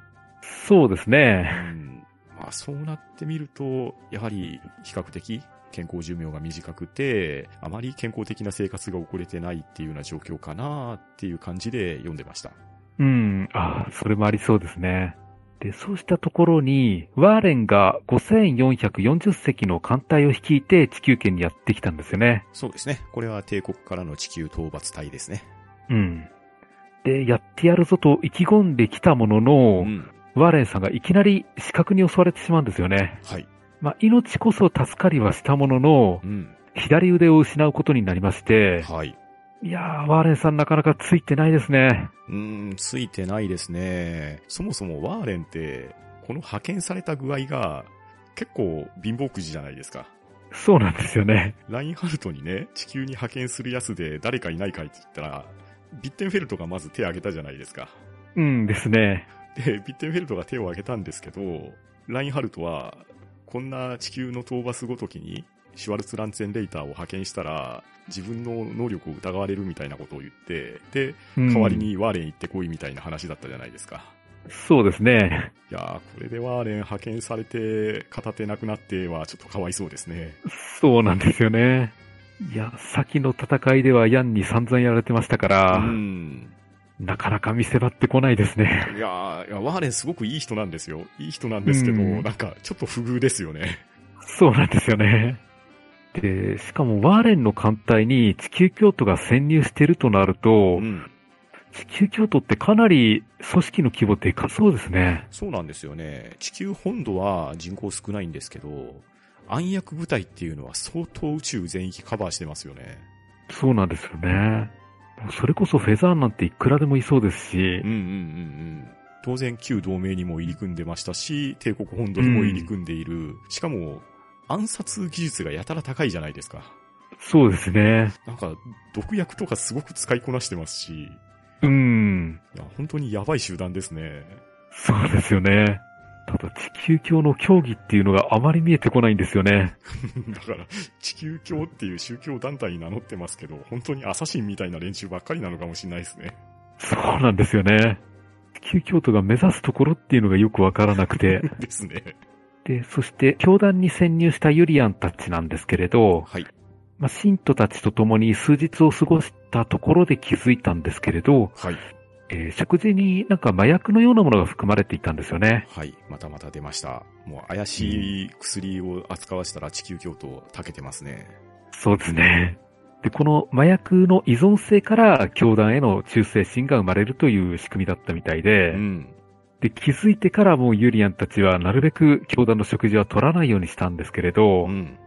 そうですうね。ん。まあ、そうなってみると、やはり比較的健康寿命が短くて、あまり健康的な生活が送れてないっていうような状況かなっていう感じで読んでました。うん。ああ、それもありそうですね。で、そうしたところに、ワーレンが5440隻の艦隊を率いて地球圏にやってきたんですよね。そうですね。これは帝国からの地球討伐隊ですね。うん。で、やってやるぞと意気込んできたものの、うん。ワーレンさんがいきなり死角に襲われてしまうんですよね。はい。まあ、命こそ助かりはしたもののう、ん。左腕を失うことになりまして、はい。いやー、ワーレンさんなかなかついてないですね。うーん、ついてないですね。そもそもワーレンって、この派遣された具合が、結構貧乏くじじゃないですか。そうなんですよね。ラインハルトにね、地球に派遣するやつで誰かいないかいって言ったら、ビッテンフェルトがまず手を挙げたじゃないですか。うんですね。で、ビッテンフェルトが手を挙げたんですけど、ラインハルトは、こんな地球の討伐ごときに、シュワルツランツェンレイターを派遣したら、自分の能力を疑われるみたいなことを言って、で、うん代わり。にワーレン行ってこいみたいな話だったじゃないですか。そうですね。いやー、これでワーレン派遣されて、片手なくなってはちょっとかわいそうですね。そうなんですよね。いや、先の戦いではヤンに散々やられてましたから、うん。なかなか見せ場ってこないですね。いやーいや、ワーレンすごくいい人なんですよ。いい人なんですけど、うんなんかちょっと不遇ですよね。そうなんですよね。で、しかもワーレンの艦隊に地球京都が潜入してるとなると、うん。地球京都ってかなり組織の規模でかそうですね。そうなんですよね。地球本土は人口少ないんですけど、暗躍部隊っていうのは相当宇宙全域カバーしてますよね。そうなんですよね。それこそフェザーなんていくらでもいそうですしうん、うんうんうん。当然旧同盟にも入り組んでましたし、帝国本土にも入り組んでいる。しかも、暗殺技術がやたら高いじゃないですか。そうですね。なんか、毒薬とかすごく使いこなしてますし、いうん。や、本当にやばい集団ですね。そうですよね。ただ地球教の教義っていうのがあまり見えてこないんですよね。だから、地球教っていう宗教団体に名乗ってますけど、本当にアサシンみたいな連中ばっかりなのかもしれないですね。そうなんですよね。地球教徒が目指すところっていうのがよくわからなくて。ですね。で、そして教団に潜入したユリアンたちなんですけれど、はい。まあ、信徒たちと共に数日を過ごしたところで気づいたんですけれど、はい。えー食事になんか麻薬のようなものが含まれていたんですよね。はい。またまた出ました。もう怪しい薬を扱わせたら地球教徒たけてますね。そうですね。で、この麻薬の依存性から教団への忠誠心が生まれるという仕組みだったみたいで、うん。で、気づいてからもうユリアンたちはなるべく教団の食事は取らないようにしたんですけれど、うん。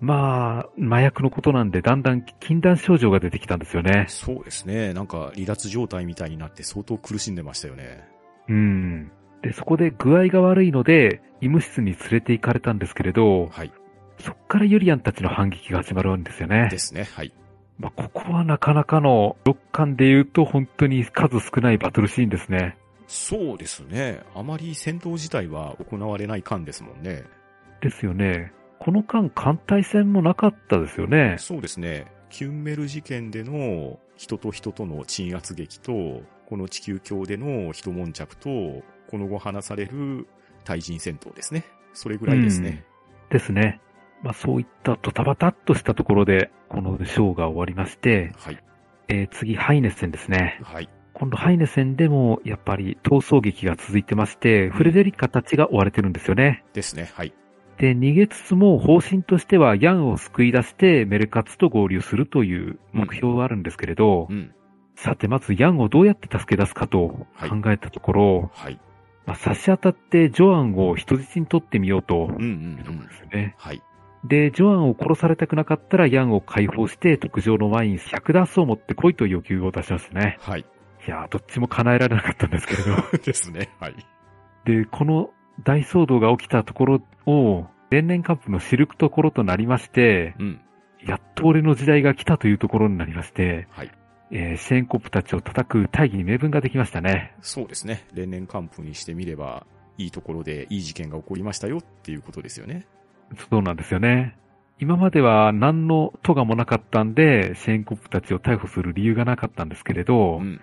まあ、麻薬のことなんでだんだん禁断症状が出てきたんですよね。そうですね。なんか離脱状態みたいになって相当苦しんでましたよね。うん。で、そこで具合が悪いので、医務室に連れて行かれたんですけれど、はい。そっからユリアンたちの反撃が始まるんですよねで。すね。はい。まあ、ここはなかなかの、6巻で言うと本当に数少ないバトルシーンですね。そうですね。あまり戦闘自体は行われない間ですもんね。ですよね。この間、艦隊戦もなかったですよね。そうですね。キュンメル事件での人と人との鎮圧劇と、この地球境での一悶着と、この後話される対人戦闘ですね。それぐらいですね。ですね。まあ、そういったドタバタっとしたところで、このショーが終わりまして、はい。えー次、ハイネス戦ですね。はい。今度、ハイネス戦でも、やっぱり闘争劇が続いてまして、フレデリカたちが追われてるんですよね。ですね。はい。で、逃げつつも方針としてはヤンを救い出してメルカツと合流するという目標があるんですけれど、うん。さてまずヤンをどうやって助け出すかとはい考えたところ、はい。まあ、差し当たってジョアンを人質に取ってみようとうんうんいうところうん。はい。で、ジョアンを殺されたくなかったらヤンを解放して特上のワイン100ダースを持ってこいという要求を出しましたね。はい。いやー、どっちも叶えられなかったんですけれど。ですね。はい。で、この大騒動が起きたところを、連年カップの知るところとなりまして、うん。やっと俺の時代が来たというところになりまして、はい。えーシェーンコップたちを叩く大義に名分ができましたね。そうですね。例年還付にしてみれば、いいところでいい事件が起こりましたよっていうことですよね。そうなんですよね。今までは何の咎もなかったんで、シェーンコップたちを逮捕する理由がなかったんですけれど、うん。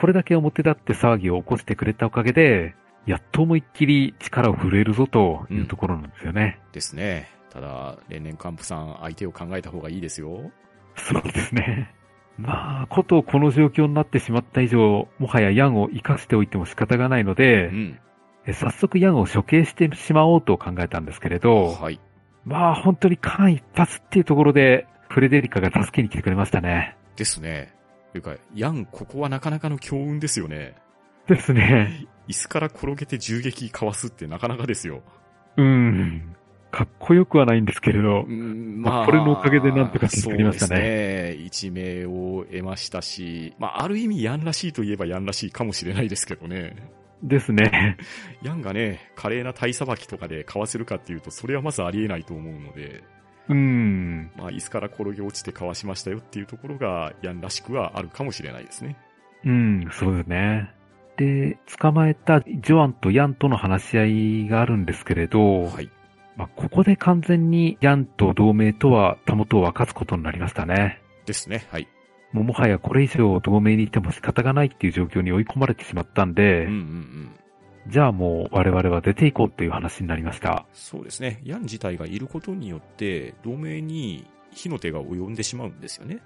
これだけ表立って騒ぎを起こしてくれたおかげで、やっと思いっきり力を震えるぞというところなんですよね。ですね。ただ、例年還付さん、相手を考えた方がいいですよ。そうですね。まあ、ことこの状況になってしまった以上、もはやヤンを生かしておいても仕方がないので、うん。え早速ヤンを処刑してしまおうと考えたんですけれど、はい。まあ本当に間一髪っていうところで、フレデリカが助けに来てくれましたね。ですね。というか、ヤン、ここはなかなかの強運ですよね。ですね。椅子から転げて銃撃かわすってなかなかですよ。うん。かっこよくはないんですけれどう、ん、まあこれのおかげでなんとか助かりましたねそうですね。一命を得ましたし、まあ、ある意味ヤンらしいといえばヤンらしいかもしれないですけどね。ですね。ヤンがね、華麗な体さばきとかでかわせるかっていうと、それはまずありえないと思うので、うん。まあ、椅子から転げ落ちてかわしましたよっていうところが、ヤンらしくはあるかもしれないですね。うん、そうですね。で、捕まえたジョアンとヤンとの話し合いがあるんですけれど、はい。まあ、ここで完全にヤンと同盟とはたもとを分かつことになりましたね。ですね。はい。もうもはやこれ以上同盟にいても仕方がないっていう状況に追い込まれてしまったんで、うんうんうん。じゃあもう我々は出ていこうっていう話になりました。そうですね。ヤン自体がいることによって、同盟に火の手が及んでしまうんですよね。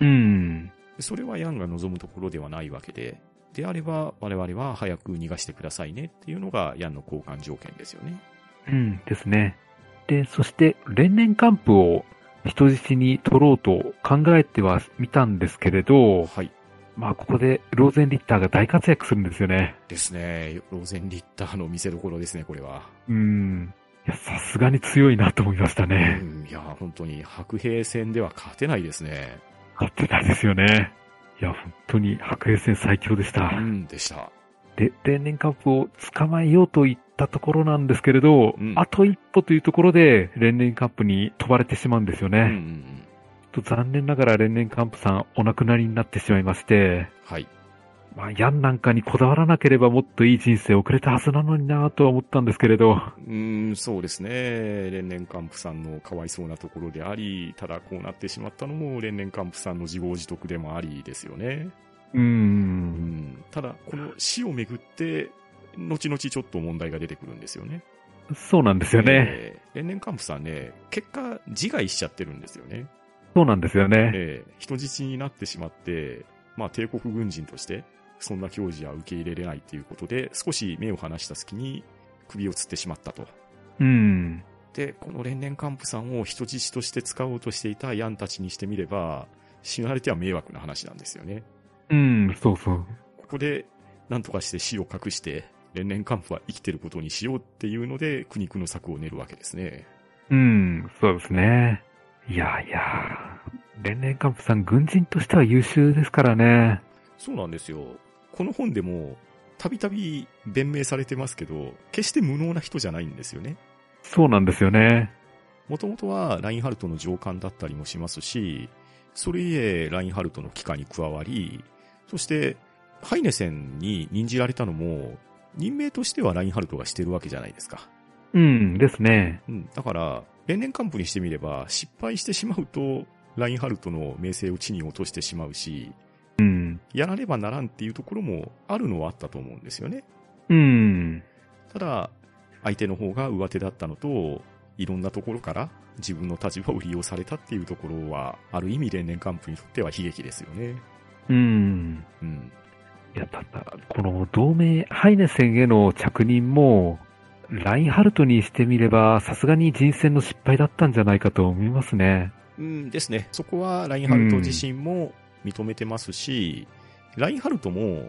うん。それはヤンが望むところではないわけで、であれば我々は早く逃がしてくださいねっていうのがヤンの交換条件ですよね。うんですね。で、そして連年還付を人質に取ろうと考えてはみたんですけれど、はい。まあ、ここでローゼンリッターが大活躍するんですよね。ですね。ローゼンリッターの見せ所ですね、これは。うん。いや、さすがに強いなと思いましたうね。ん、いや、本当に白兵戦では勝てないですね。勝ってないですよね。いや、本当に白兵戦最強でした。うん、でした。で、例年カップを捕まえようといったところなんですけれど、うんあと一歩というところで、連年カップに飛ばれてしまうんですよね。うんと残念ながら連年カンプさんお亡くなりになってしまいまして、はい。まあ、ヤンなんかにこだわらなければもっといい人生を送れたはずなのになとは思ったんですけれど、うん、そうですね。連年カンプさんのかわいそうなところであり、ただこうなってしまったのも連年カンプさんの自業自得でもありですよね。うー。うんん。ただ、この死をめぐって、後々ちょっと問題が出てくるんですよね。そうなんですよね。えー連年カンプさんね、結果、自害しちゃってるんですよね。そうなんですよね。えー人質になってしまって、まあ帝国軍人として、そんな教授は受け入れれないということで、少し目を離した隙に首を吊ってしまったと。うん。で、この連年幹部さんを人質として使おうとしていたヤンたちにしてみれば、死なれては迷惑な話なんですよね。うん、そうそう。ここで、なんとかして死を隠して、連年幹部は生きてることにしようっていうので、苦肉の策を練るわけですね。うん、そうですね。いやいや、連年カンプさん軍人としては優秀ですからね。そうなんですよ。この本でも、たびたび弁明されてますけど、決して無能な人じゃないんですよね。そうなんですよね。もともとはラインハルトの上官だったりもしますし、それゆえラインハルトの機関に加わり、そして、ハイネセンに任じられたのも、任命としてはラインハルトがしてるわけじゃないですか。うん、ですね。うん。だから、連年幹部にしてみれば、失敗してしまうと、ラインハルトの名声を地に落としてしまうし、うん。やらねばならんっていうところもあるのはあったと思うんですよね。うん。ただ、相手の方が上手だったのと、いろんなところから自分の立場を利用されたっていうところは、ある意味連年幹部にとっては悲劇ですよね。うん。うん。いや、ただ、この同盟、ハイネセンへの着任も、ラインハルトにしてみれば、さすがに人選の失敗だったんじゃないかと思いますね。うんですね。そこはラインハルト自身も認めてますし、ラインハルトも、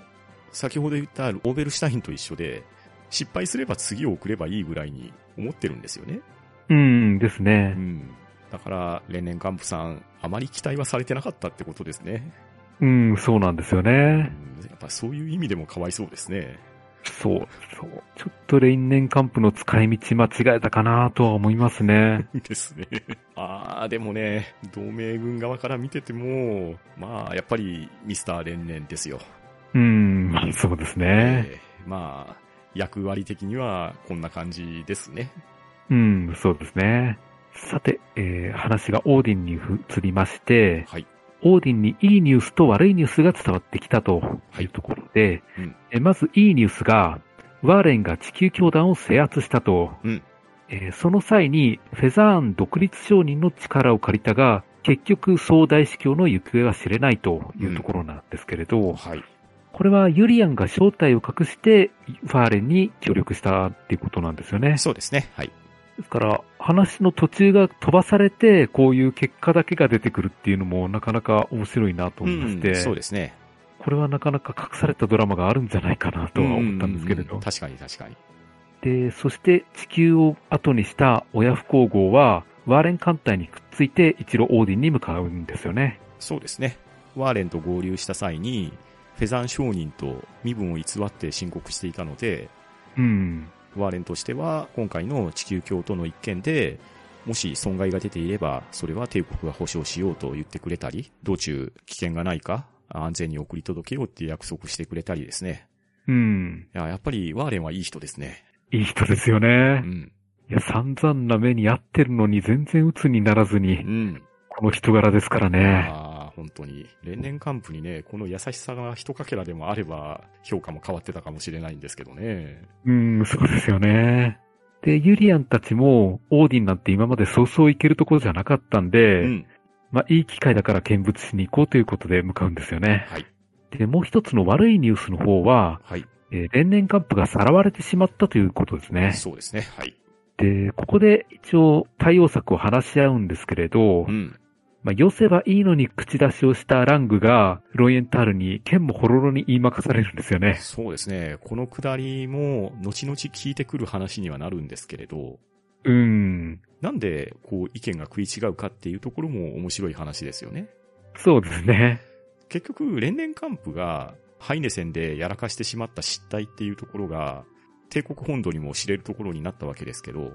先ほど言ったオーベルシュタインと一緒で、失敗すれば次を送ればいいぐらいに思ってるんですよね。うんですうね。ん。だから、連年幹部さん、あまり期待はされてなかったってことですね。うん、そうなんですようんね。やっぱそういう意味でもかわいそうですね。そう、そう。ちょっとレインネンカンプの使い道間違えたかなとは思いますね。ですね。ああ、でもね、同盟軍側から見てても、まあ、やっぱりミスター連年ですよ。うん、まあそうですね。えーまあ、役割的にはこんな感じですね。うん、そうですね。さて、えー話がオーディンに移りまして、はい。オーディンにいいニュースと悪いニュースが伝わってきたというところで、うんえまずいいニュースが、ワーレンが地球教団を制圧したと、うんえーその際にフェザーン独立承認の力を借りたが、結局総大司教の行方は知れないというところなんですけれど、はい。これはユリアンが正体を隠してファーレンに協力したっていうことなんですよね。そうですね。はい。ですから、話の途中が飛ばされて、こういう結果だけが出てくるっていうのもなかなか面白いなと思いまして、うんそうですね。これはなかなか隠されたドラマがあるんじゃないかなとは思ったんですけれどうんうんうん。確かに確かに。で、そして地球を後にした親不孝号は、ワーレン艦隊にくっついて一路オーディンに向かうんですよね。そうですね。ワーレンと合流した際に、フェザン商人と身分を偽って申告していたので、うん。ワーレンとしては今回の地球教との一件で、もし損害が出ていれば、それは帝国が保証しようと言ってくれたり、道中危険がないか、安全に送り届けようって約束してくれたりですね。うん。いや、やっぱりワーレンはいい人ですね。いい人ですようね。ん。いや、散々な目に遭ってるのに全然鬱にならずうに、ん。この人柄ですからね。本当に。連年幹部にね、この優しさが一かけらでもあれば、評価も変わってたかもしれないんですけどね。うん、そうですよね。で、ユリアンたちも、オーディンなんて今までそうそう行けるところじゃなかったんで、うん。まあ、いい機会だから見物しに行こうということで向かうんですよね。はい。で、もう一つの悪いニュースの方は、はい。えー連年カップがさらわれてしまったということですね。そうですね。はい。で、ここで一応対応策を話し合うんですけれどう、ん。まあ、寄せばいいのに口出しをしたラングが、ロイエンタールに剣もほろろに言いまかされるんですよね。そうですね。このくだりも、後々聞いてくる話にはなるんですけれど、うん。なんで、こう、意見が食い違うかっていうところも面白い話ですよね。そうですね。結局、連年カンプが、ハイネ戦でやらかしてしまった失態っていうところが、帝国本土にも知れるところになったわけですけど、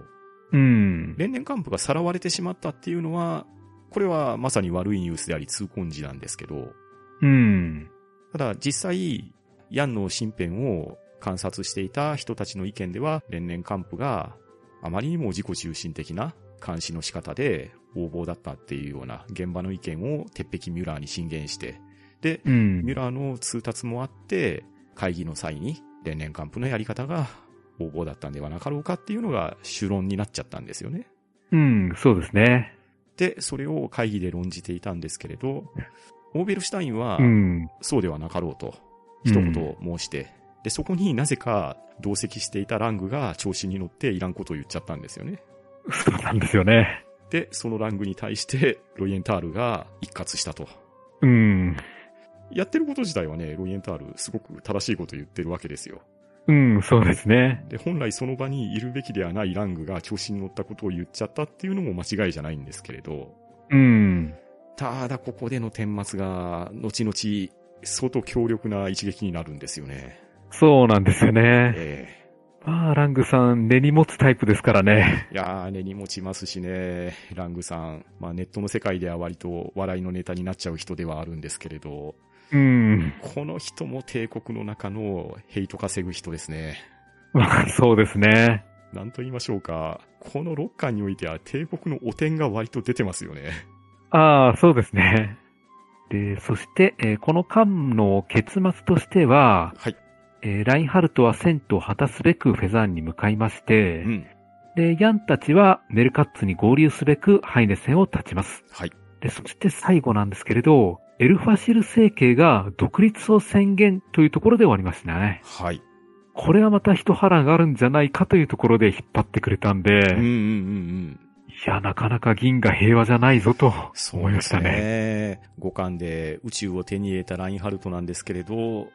うん。連年カンプがさらわれてしまったっていうのは、これはまさに悪いニュースであり痛恨時なんですけど、うん。ただ実際、ヤンの身辺を観察していた人たちの意見では、連年カンプがあまりにも自己中心的な監視の仕方で横暴だったっていうような現場の意見を鉄壁ミュラーに進言して、で、うんミュ。ラーの通達もあって、会議の際に連年カンプのやり方が横暴だったんではなかろうかっていうのが主論になっちゃったんですよね。うん、そうですね。で、それを会議で論じていたんですけれど、オーベルシュタインはう、ん。そうではなかろうと、一言申して、で、そこになぜか同席していたラングが調子に乗っていらんことを言っちゃったんですよね。そうなんですよね。で、そのラングに対して、ロイエンタールが一括したと。うん。やってること自体はね、ロイエンタールすごく正しいことを言ってるわけですよ。うん、そうですね。で、本来その場にいるべきではないラングが調子に乗ったことを言っちゃったっていうのも間違いじゃないんですけれど、うん。ただここでの顛末が、後々、相当強力な一撃になるんですよね。そうなんですよね。えまあ、ラングさん、根に持つタイプですからね。えいやー、根に持ちますしね、ラングさん。まあネットの世界では割と笑いのネタになっちゃう人ではあるんですけれど、うん。この人も帝国の中のヘイト稼ぐ人ですね。まあ、そうですね。なんと言いましょうか。この6巻においては帝国の汚点が割と出てますよね。ああ、そうですね。で、そして、えーこの間の結末としては、はい。えーラインハルトは戦闘を果たすべくフェザーンに向かいまして、うん。で、ヤンたちはメルカッツに合流すべくハイネ戦を立ちます。はい。で、そして最後なんですけれど、エルファシル政権が独立を宣言というところで終わりましたね。はい。これはまた一波乱があるんじゃないかというところで引っ張ってくれたんで、うんうんうんうん。いや、なかなか銀河平和じゃないぞと思いましたね。ね。5巻で宇宙を手に入れたラインハルトなんですけれど、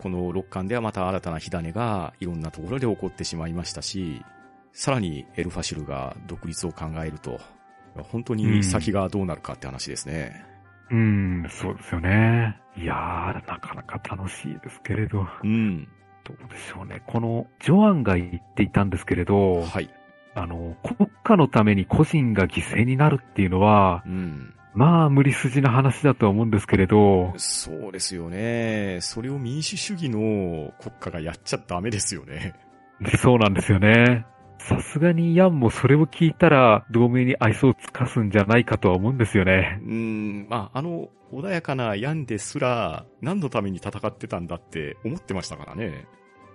この6巻ではまた新たな火種がいろんなところで起こってしまいましたし、さらにエルファシルが独立を考えると、本当に先がどうなるかって話ですね。うん、そうですよね。いやー、なかなか楽しいですけれど、うん。どうでしょうね。この、ジョアンが言っていたんですけれど、はい。あの、国家のために個人が犠牲になるっていうのは、うん。まあ、無理筋な話だとは思うんですけれど、そうですよね。それを民主主義の国家がやっちゃダメですよね。そうなんですよね。さすがにヤンもそれを聞いたら、同盟に愛想をつかすんじゃないかとは思うんですよね。うん、まあ、あの、穏やかなヤンですら、何のために戦ってたんだって思ってましたからね。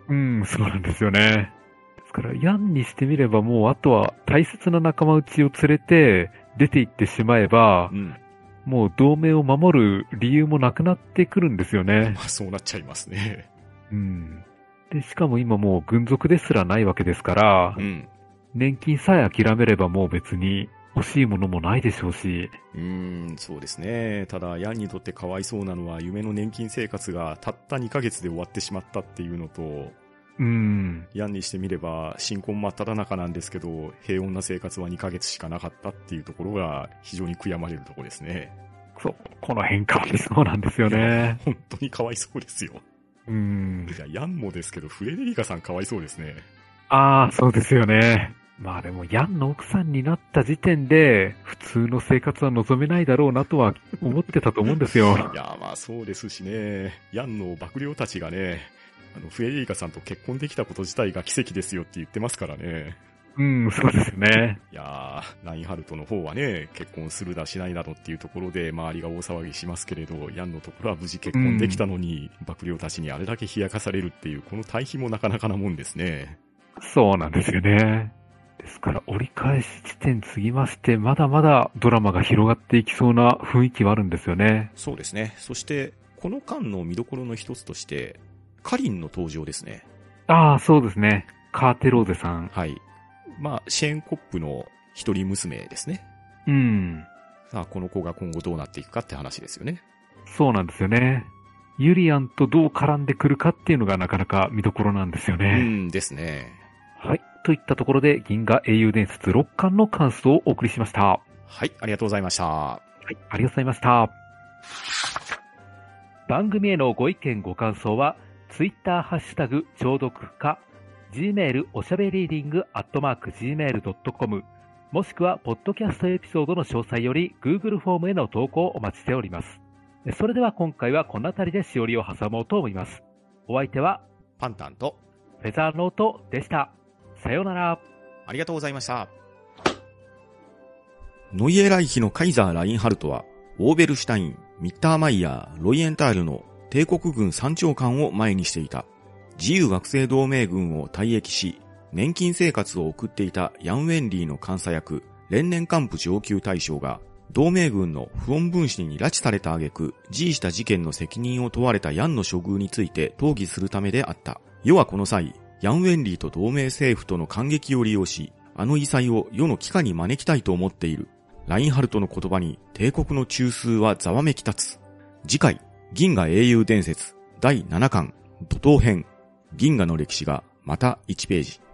うん、そうなんですよね。ですから、ヤンにしてみればもう、あとは大切な仲間内を連れて出て行ってしまえばう、ん。もう同盟を守る理由もなくなってくるんですよねま。あ、そうなっちゃいますね。うん。で、しかも今もう軍属ですらないわけですからう、ん。年金さえ諦めればもう別に欲しいものもないでしょうし、うん、そうですね。ただ、ヤンにとってかわいそうなのは、夢の年金生活がたった2ヶ月で終わってしまったっていうのと、うん、ヤンにしてみれば、新婚真っ只中なんですけど、平穏な生活は2ヶ月しかなかったっていうところが、非常に悔やまれるところですね。そう、この変化もそうなんですよね。本当にかわいそうですよ。うん。じゃあ、ヤンもですけど、フレデリカさんかわいそうですね。ああ、そうですよね。まあでも、ヤンの奥さんになった時点で、普通の生活は望めないだろうなとは思ってたと思うんですよ。いや、まあそうですしね、ヤンの幕僚たちがね、あの、フレデリカさんと結婚できたこと自体が奇跡ですよって言ってますからね。うん、そうですよね。いやー、ラインハルトの方はね、結婚するだしないだろっていうところで周りが大騒ぎしますけれど、ヤンのところは無事結婚できたのに、幕僚たちにあれだけ冷やかされるっていう、この対比もなかなかなもんですね。そうなんですよね。ですから、折り返し地点過ぎまして、まだまだドラマが広がっていきそうな雰囲気はあるんですよね。そうですね。そして、この間の見どころの一つとして、カリンの登場ですね。ああ、そうですね。カーテローゼさん。はい。まあ、シェーンコップの一人娘ですね。うん。さあ、この子が今後どうなっていくかって話ですよね。そうなんですよね。ユリアンとどう絡んでくるかっていうのがなかなか見どころなんですようね。んですね。はい。といったところで、銀河英雄伝説6巻の感想をお送りしました。ははい、ありがとうございました。い。ありがとうございました。番組へのご意見ご感想は、ツイッターハッシュタグ、聴読か、gmail おしゃべりーディングアットマーク gmail.com、もしくは、ポッドキャストエピソードの詳細より、Google フォームへの投稿をお待ちしております。それでは今回はこの辺りでしおりを挟もうと思います。お相手は、パンタンと、フェザーノートでした。さようなら。ありがとうございました。ノイエライヒのカイザー・ラインハルトは、オーベルシュタイン、ミッターマイヤー、ロイエンタールの帝国軍参長官を前にしていた。自由学生同盟軍を退役し、年金生活を送っていたヤン・ウェンリーの監査役、連年幹部上級大将が、同盟軍の不穏分子に拉致された挙句、自した事件の責任を問われたヤンの処遇について討議するためであった。世はこの際、ヤン・ウェンリーと同盟政府との感激を利用し、あの異彩を世の機関に招きたいと思っている。ラインハルトの言葉に帝国の中枢はざわめき立つ。次回、銀河英雄伝説第7巻、怒涛編、銀河の歴史がまた1ページ。